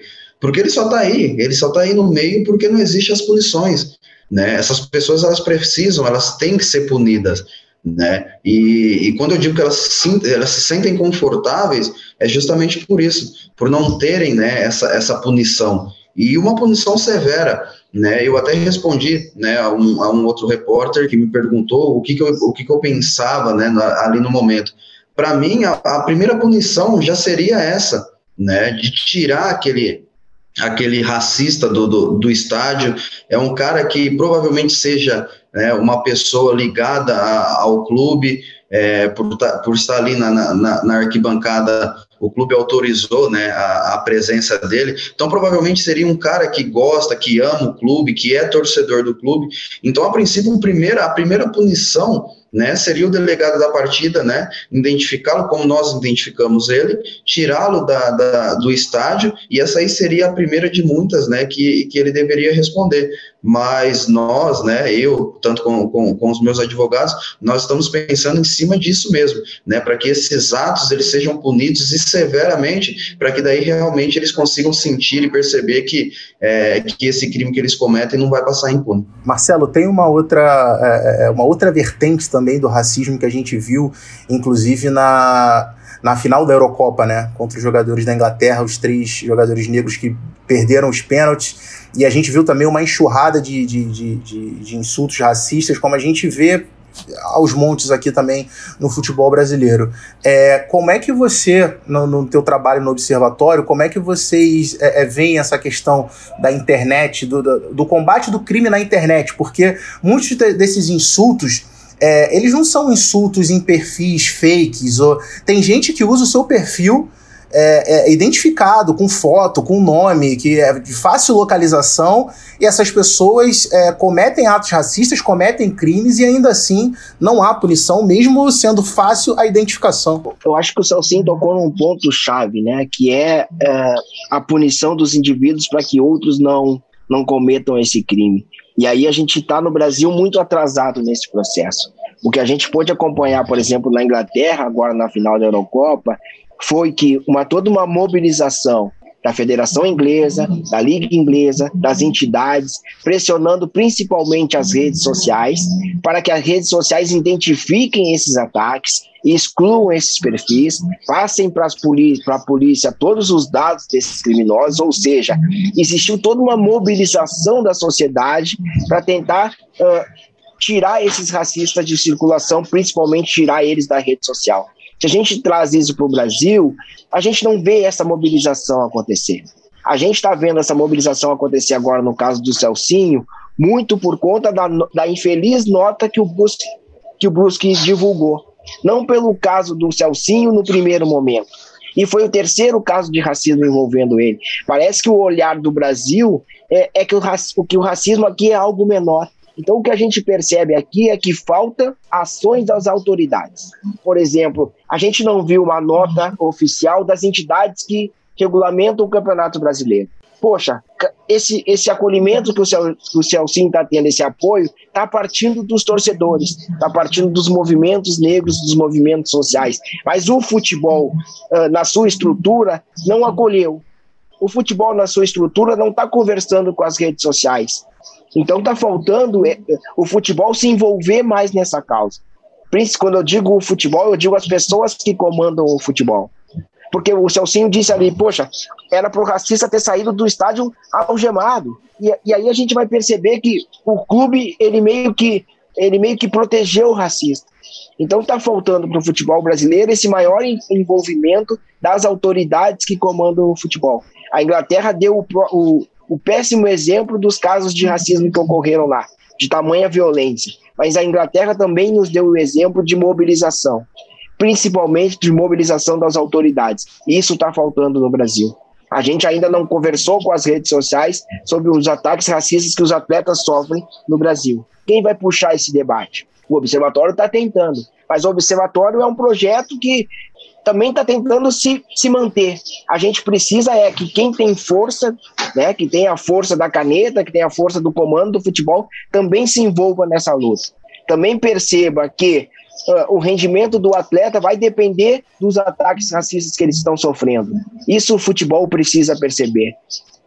Porque ele só está aí, ele só está aí no meio porque não existem as punições. Né? Essas pessoas elas precisam, elas têm que ser punidas. Né? E, e quando eu digo que elas se, elas se sentem confortáveis, é justamente por isso, por não terem né, essa, essa punição. E uma punição severa. Né? Eu até respondi né, a, um, a um outro repórter que me perguntou o que, que, eu, o que, que eu pensava né, na, ali no momento. Para mim, a, a primeira punição já seria essa, né, de tirar aquele, aquele racista do, do, do, estádio, é um cara que provavelmente seja né, uma pessoa ligada a, ao clube, é, por, por, estar ali na, na, na, arquibancada, o clube autorizou né, a, a, presença dele. Então, provavelmente seria um cara que gosta, que ama o clube, que é torcedor do clube. Então, a princípio, a primeira, a primeira punição né, seria o delegado da partida, né, identificá-lo como nós identificamos ele, tirá-lo da, da, do estádio, e essa aí seria a primeira de muitas, né, que, que ele deveria responder. Mas nós, né, eu, tanto com, com, com os meus advogados, nós estamos pensando em cima disso mesmo, né, para que esses atos eles sejam punidos e severamente, para que daí realmente eles consigam sentir e perceber que, é, que esse crime que eles cometem não vai passar impune. Marcelo, tem uma outra, é, é uma outra vertente também também do racismo que a gente viu, inclusive na, na final da Eurocopa, né? Contra os jogadores da Inglaterra, os três jogadores negros que perderam os pênaltis. E a gente viu também uma enxurrada de, de, de, de, de insultos racistas, como a gente vê aos montes aqui também no futebol brasileiro. É, como é que você, no, no teu trabalho no observatório, como é que vocês é, é, veem essa questão da internet, do, do, do, combate do crime na internet? Porque muitos de, desses insultos é, eles não são insultos em perfis fakes. Ou, tem gente que usa o seu perfil é, é, identificado, com foto, com nome, que é de fácil localização, e essas pessoas é, cometem atos racistas, cometem crimes, e ainda assim não há punição, mesmo sendo fácil a identificação. Eu acho que o Celcinho tocou num ponto-chave, né? Que é, é a punição dos indivíduos para que outros não, não cometam esse crime. E aí a gente está no Brasil muito atrasado nesse processo. O que a gente pôde acompanhar, por exemplo, na Inglaterra, agora na final da Eurocopa, foi que uma, toda uma mobilização da Federação Inglesa, da Liga Inglesa, das entidades, pressionando principalmente as redes sociais, para que as redes sociais identifiquem esses ataques, excluam esses perfis, passem para a polícia todos os dados desses criminosos, ou seja, existiu toda uma mobilização da sociedade para tentar uh, tirar esses racistas de circulação, principalmente tirar eles da rede social. Se a gente traz isso para o Brasil, a gente não vê essa mobilização acontecer. A gente está vendo essa mobilização acontecer agora no caso do Celcinho, muito por conta da, da infeliz nota que o Brusque, que o Brusque divulgou. Não pelo caso do Celcinho no primeiro momento. E foi o terceiro caso de racismo envolvendo ele. Parece que o olhar do Brasil é, é que, o, que o racismo aqui é algo menor. Então, o que a gente percebe aqui é que falta ações das autoridades. Por exemplo, a gente não viu uma nota oficial das entidades que regulamentam o Campeonato Brasileiro. Poxa, esse, esse acolhimento que o, Cel, que o Celcim está tendo, esse apoio, está partindo dos torcedores, está partindo dos movimentos negros, dos movimentos sociais. Mas o futebol, uh, na sua estrutura, não acolheu. O futebol, na sua estrutura, não está conversando com as redes sociais. Então está faltando é, o futebol se envolver mais nessa causa. Quando eu digo o futebol, eu digo as pessoas que comandam o futebol. Porque o Celcinho disse ali, poxa, era para o racista ter saído do estádio algemado. E, e aí a gente vai perceber que o clube, ele meio que, ele meio que protegeu o racista. Então está faltando para o futebol brasileiro esse maior envolvimento das autoridades que comandam o futebol. A Inglaterra deu o, o, o péssimo exemplo dos casos de racismo que ocorreram lá, de tamanha violência. Mas a Inglaterra também nos deu o exemplo de mobilização, principalmente de mobilização das autoridades. Isso está faltando no Brasil. A gente ainda não conversou com as redes sociais sobre os ataques racistas que os atletas sofrem no Brasil. Quem vai puxar esse debate? O Observatório está tentando, mas o Observatório é um projeto que também está tentando se, se manter. A gente precisa é que quem tem força né, que tem a força da caneta, que tem a força do comando do futebol, também se envolva nessa luta. Também perceba que uh, o rendimento do atleta vai depender dos ataques racistas que eles estão sofrendo. Isso o futebol precisa perceber.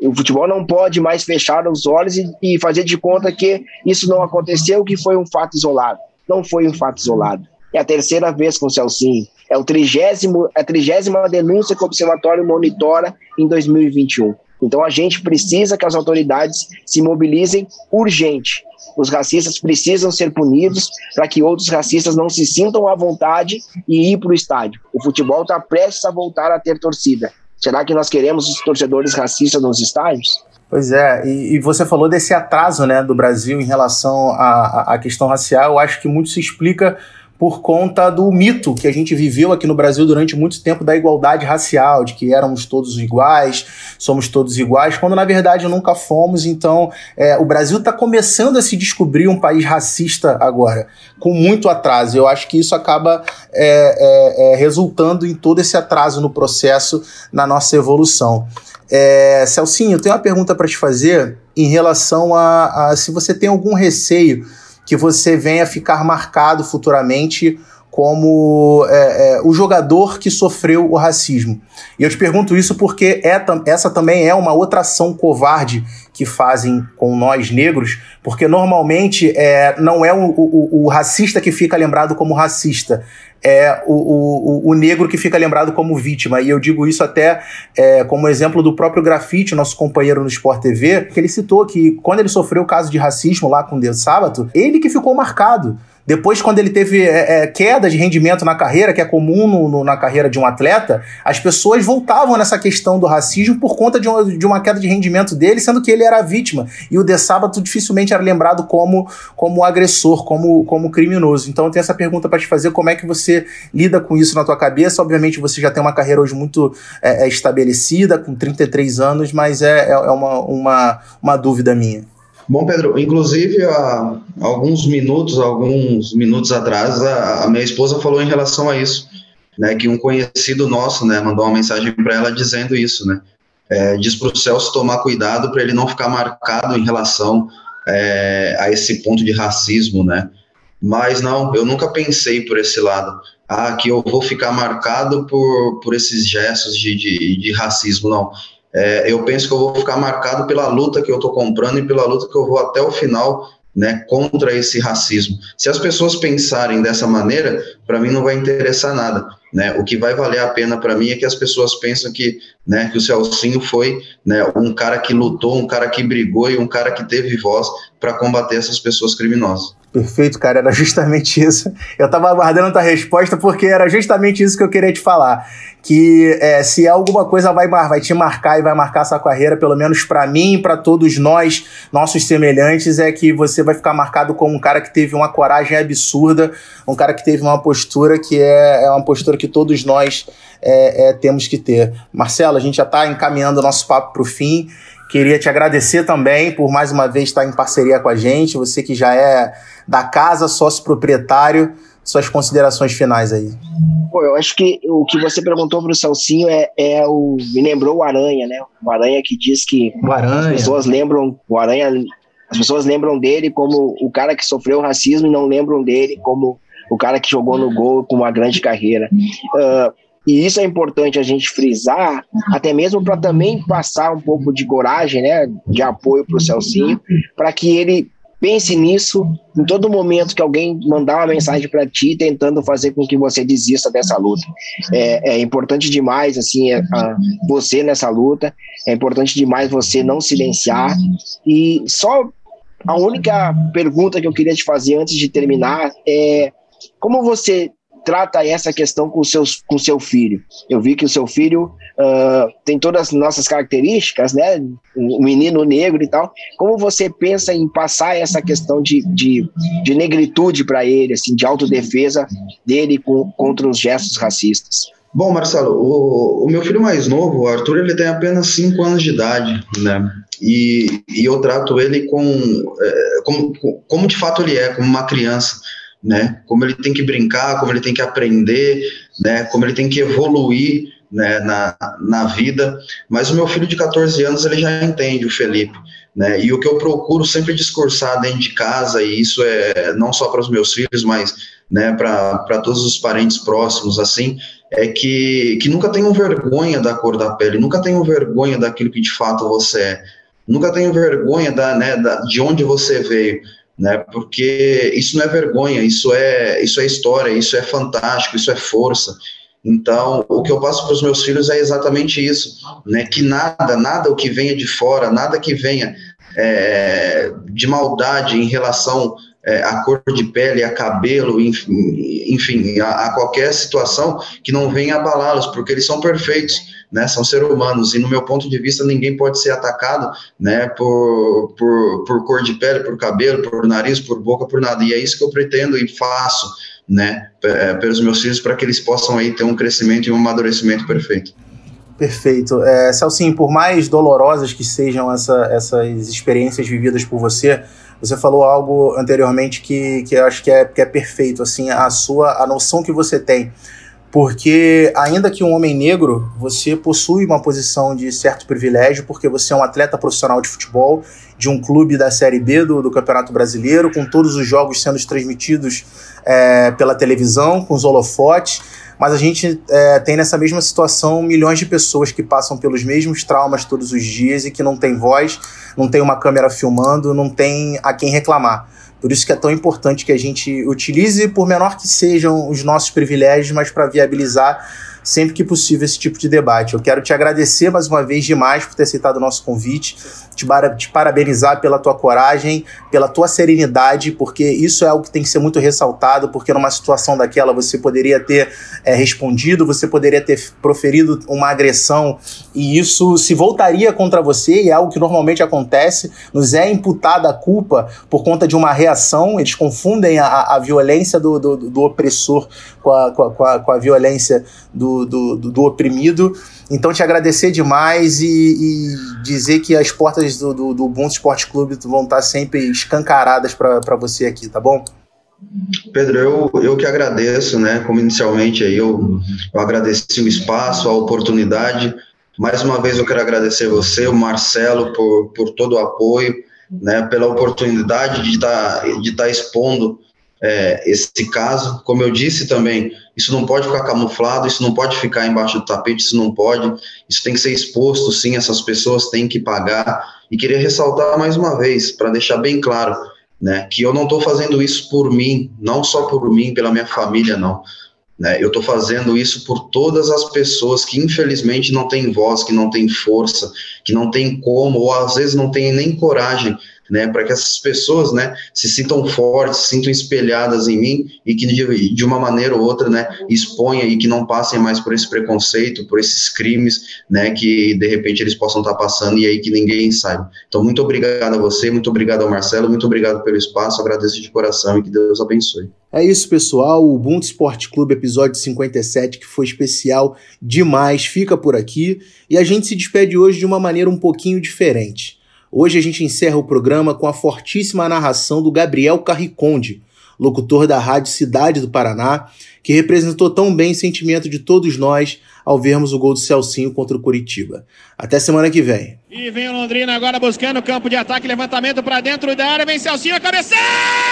O futebol não pode mais fechar os olhos e, e fazer de conta que isso não aconteceu, que foi um fato isolado. Não foi um fato isolado. É a terceira vez com o Celcinho. É o trigésimo, a trigésima denúncia que o Observatório monitora em 2021. Então a gente precisa que as autoridades se mobilizem urgente. Os racistas precisam ser punidos para que outros racistas não se sintam à vontade e ir para o estádio. O futebol está prestes a voltar a ter torcida. Será que nós queremos os torcedores racistas nos estádios? Pois é, e, e, você falou desse atraso né, do Brasil em relação à, à questão racial. Eu acho que muito se explica por conta do mito que a gente viveu aqui no Brasil durante muito tempo da igualdade racial, de que éramos todos iguais, somos todos iguais, quando na verdade nunca fomos. Então, é, o Brasil está começando a se descobrir um país racista agora, com muito atraso. Eu acho que isso acaba é, é, é resultando em todo esse atraso no processo, na nossa evolução. É, Celcinho, eu tenho uma pergunta para te fazer em relação a, a se você tem algum receio que você venha ficar marcado futuramente como é, é, o jogador que sofreu o racismo. E eu te pergunto isso porque é, essa também é uma outra ação covarde que fazem com nós negros, porque normalmente é, não é o, o, o racista que fica lembrado como racista, é o, o, negro que fica lembrado como vítima. E eu digo isso até é, como exemplo do próprio Grafite, nosso companheiro no Sport TV, que ele citou que quando ele sofreu o caso de racismo lá com o Deus Sábato, ele que ficou marcado. Depois, quando ele teve é, é, queda de rendimento na carreira, que é comum no, no, na carreira de um atleta, as pessoas voltavam nessa questão do racismo por conta de uma, de uma queda de rendimento dele, sendo que ele era a vítima. E o De Sábado dificilmente era lembrado como, como agressor, como, como criminoso. Então, eu tenho essa pergunta para te fazer: como é que você lida com isso na tua cabeça? Obviamente, você já tem uma carreira hoje muito é, é estabelecida, com 33 anos, mas é, é, é uma, uma, uma dúvida minha. Bom, Pedro, inclusive há alguns minutos, alguns minutos atrás, a, a minha esposa falou em relação a isso, né, que um conhecido nosso, né, mandou uma mensagem para ela dizendo isso, né, é, diz para o Celso tomar cuidado para ele não ficar marcado em relação é, a esse ponto de racismo, né, mas não, eu nunca pensei por esse lado, ah, que eu vou ficar marcado por, por esses gestos de, de, de racismo, não, é, eu penso que eu vou ficar marcado pela luta que eu estou comprando e pela luta que eu vou até o final né, contra esse racismo. Se as pessoas pensarem dessa maneira, para mim não vai interessar nada. Né? O que vai valer a pena para mim é que as pessoas pensam que, né, que o Celcinho foi né, um cara que lutou, um cara que brigou e um cara que teve voz para combater essas pessoas criminosas. Perfeito, cara, era justamente isso. Eu estava aguardando a tua resposta porque era justamente isso que eu queria te falar. Que é, se alguma coisa vai, vai te marcar e vai marcar essa carreira, pelo menos para mim e para todos nós, nossos semelhantes, é que você vai ficar marcado como um cara que teve uma coragem absurda, um cara que teve uma postura que é, é uma postura que todos nós é, é temos que ter. Marcelo, a gente já está encaminhando o nosso papo para o fim. Queria te agradecer também por mais uma vez estar em parceria com a gente. Você que já é da casa, sócio proprietário, suas considerações finais aí. Pô, eu acho que o que você perguntou para o Salsinho é, é o. Me lembrou o Aranha, né? O Aranha que diz que o Aranha. as pessoas lembram. O Aranha. As pessoas lembram dele como o cara que sofreu racismo e não lembram dele como o cara que jogou no gol com uma grande carreira. Uh, e isso é importante a gente frisar, até mesmo para também passar um pouco de coragem, né, de apoio para o Celcinho, para que ele pense nisso em todo momento que alguém mandar uma mensagem para ti tentando fazer com que você desista dessa luta. É, é importante demais assim é, a, você nessa luta. É importante demais você não silenciar e só a única pergunta que eu queria te fazer antes de terminar é como você trata essa questão com, seus, com seu filho. Eu vi que o seu filho uh, tem todas as nossas características, né? Um menino negro e tal. Como você pensa em passar essa questão de, de, de negritude para ele, assim, de autodefesa dele com, contra os gestos racistas? Bom, Marcelo, o, o, meu filho mais novo, o Arthur, ele tem apenas 5 anos de idade, né? E, e eu trato ele com, é, como, como de fato ele é, como uma criança né? Como ele tem que brincar, como ele tem que aprender, né? Como ele tem que evoluir, né, na, na vida, mas o meu filho de 14 anos, ele já entende o Felipe, né, e o que eu procuro sempre discursar dentro de casa, e isso é não só para os meus filhos, mas, né, para todos os parentes próximos, assim, é que, que nunca tenham vergonha da cor da pele, nunca tenham vergonha daquilo que de fato você é, nunca tenham vergonha da, né, da, de onde você veio, né, porque isso não é vergonha, isso é, isso é história, isso é fantástico, isso é força, então, o que eu passo para os meus filhos é exatamente isso, né? Que nada, nada o que venha de fora, nada que venha é, de maldade em relação é, à cor de pele, a cabelo, enfim, enfim a, a, qualquer situação que não venha abalá-los, porque eles são perfeitos, né? São seres humanos e no meu ponto de vista ninguém pode ser atacado, né? Por, por, por cor de pele, por cabelo, por nariz, por boca, por nada. E é isso que eu pretendo e faço né, é, pelos meus filhos para que eles possam aí ter um crescimento e um amadurecimento perfeito. Perfeito. É, Celcinho, por mais dolorosas que sejam essa, essas experiências vividas por você, você falou algo anteriormente que, que eu acho que é, que é perfeito, assim, a sua, a noção que você tem. Porque ainda que um homem negro, você possui uma posição de certo privilégio, porque você é um atleta profissional de futebol de um clube da Série B do, do Campeonato Brasileiro, com todos os jogos sendo transmitidos é, pela televisão, com os holofotes, mas a gente é, tem nessa mesma situação milhões de pessoas que passam pelos mesmos traumas todos os dias e que não tem voz, não tem uma câmera filmando, não tem a quem reclamar. Por isso que é tão importante que a gente utilize, por menor que sejam os nossos privilégios, mas para viabilizar sempre que possível esse tipo de debate. Eu quero te agradecer mais uma vez demais por ter aceitado o nosso convite, te, te parabenizar pela tua coragem, pela tua serenidade, porque isso é algo que tem que ser muito ressaltado, porque numa situação daquela você poderia ter é, respondido, você poderia ter proferido uma agressão e isso se voltaria contra você, e é algo que normalmente acontece, nos é imputada a culpa por conta de uma reação, eles confundem a, a violência do, do, do opressor com a, com a, com a violência do, do, do, oprimido. Então, te agradecer demais e, e dizer que as portas do, do, do Ubuntu Esporte Clube vão estar sempre escancaradas para você aqui, tá bom? Pedro, eu, eu que agradeço, né? Como inicialmente aí eu, eu agradeci o espaço, a oportunidade. Mais uma vez eu quero agradecer você, o Marcelo, por, por todo o apoio, né? Pela oportunidade de estar tá, de tá expondo é, esse caso. Como eu disse também, isso não pode ficar camuflado, isso não pode ficar embaixo do tapete, isso não pode, isso tem que ser exposto, sim, essas pessoas têm que pagar. E queria ressaltar mais uma vez, para deixar bem claro, né, que eu não estou fazendo isso por mim, não só por mim, pela minha família, não. Né, eu estou fazendo isso por todas as pessoas que infelizmente não têm voz, que não têm força, que não têm como, ou às vezes não têm nem coragem né, para que essas pessoas, né, se sintam fortes, se sintam espelhadas em mim e que de, de, uma maneira ou outra, né, exponha e que não passem mais por esse preconceito, por esses crimes, né, que de repente eles possam estar passando e aí que ninguém saiba. Então, muito obrigado a você, muito obrigado ao Marcelo, muito obrigado pelo espaço, agradeço de coração e que Deus abençoe. É isso, pessoal. O Ubuntu Esporte Clube, episódio 57, que foi especial demais, fica por aqui. E a gente se despede hoje de uma maneira um pouquinho diferente. Hoje a gente encerra o programa com a fortíssima narração do Gabriel Carriconde, locutor da Rádio Cidade do Paraná, que representou tão bem o sentimento de todos nós ao vermos o gol do Celcinho contra o Curitiba. Até semana que vem. E vem o Londrina agora buscando o campo de ataque, levantamento para dentro da área, vem Celcinho, a cabeçada!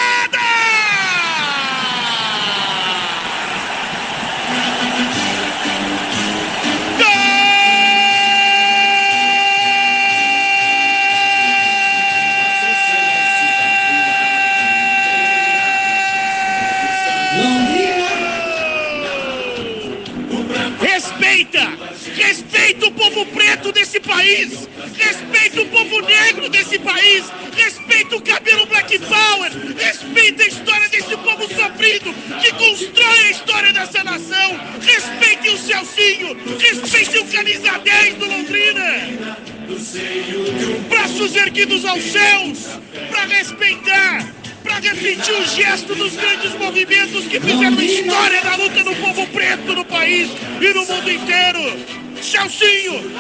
Povo preto desse país. Respeita o povo negro desse país. Respeita o cabelo Black Power. Respeita a história desse povo sofrido que constrói a história dessa nação. Respeite o Celcinho. Respeite o Camisa 10 do Londrina. Braços erguidos aos céus para respeitar para repetir o gesto dos grandes movimentos que fizeram história da luta do povo preto no país e no mundo inteiro. Celcinho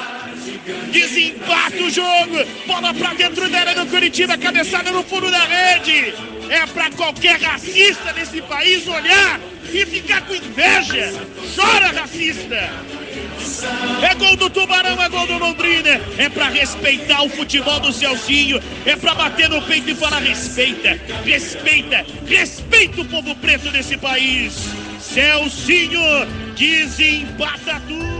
desempata o jogo, bola pra dentro da área do Curitiba, cabeçada no fundo da rede. É pra qualquer racista nesse país olhar e ficar com inveja. Chora, racista! É gol do Tubarão, é gol do Londrina. É para respeitar o futebol do Celcinho. É para bater no peito e falar: respeita, respeita, respeita o povo preto desse país. Celcinho desempata tudo.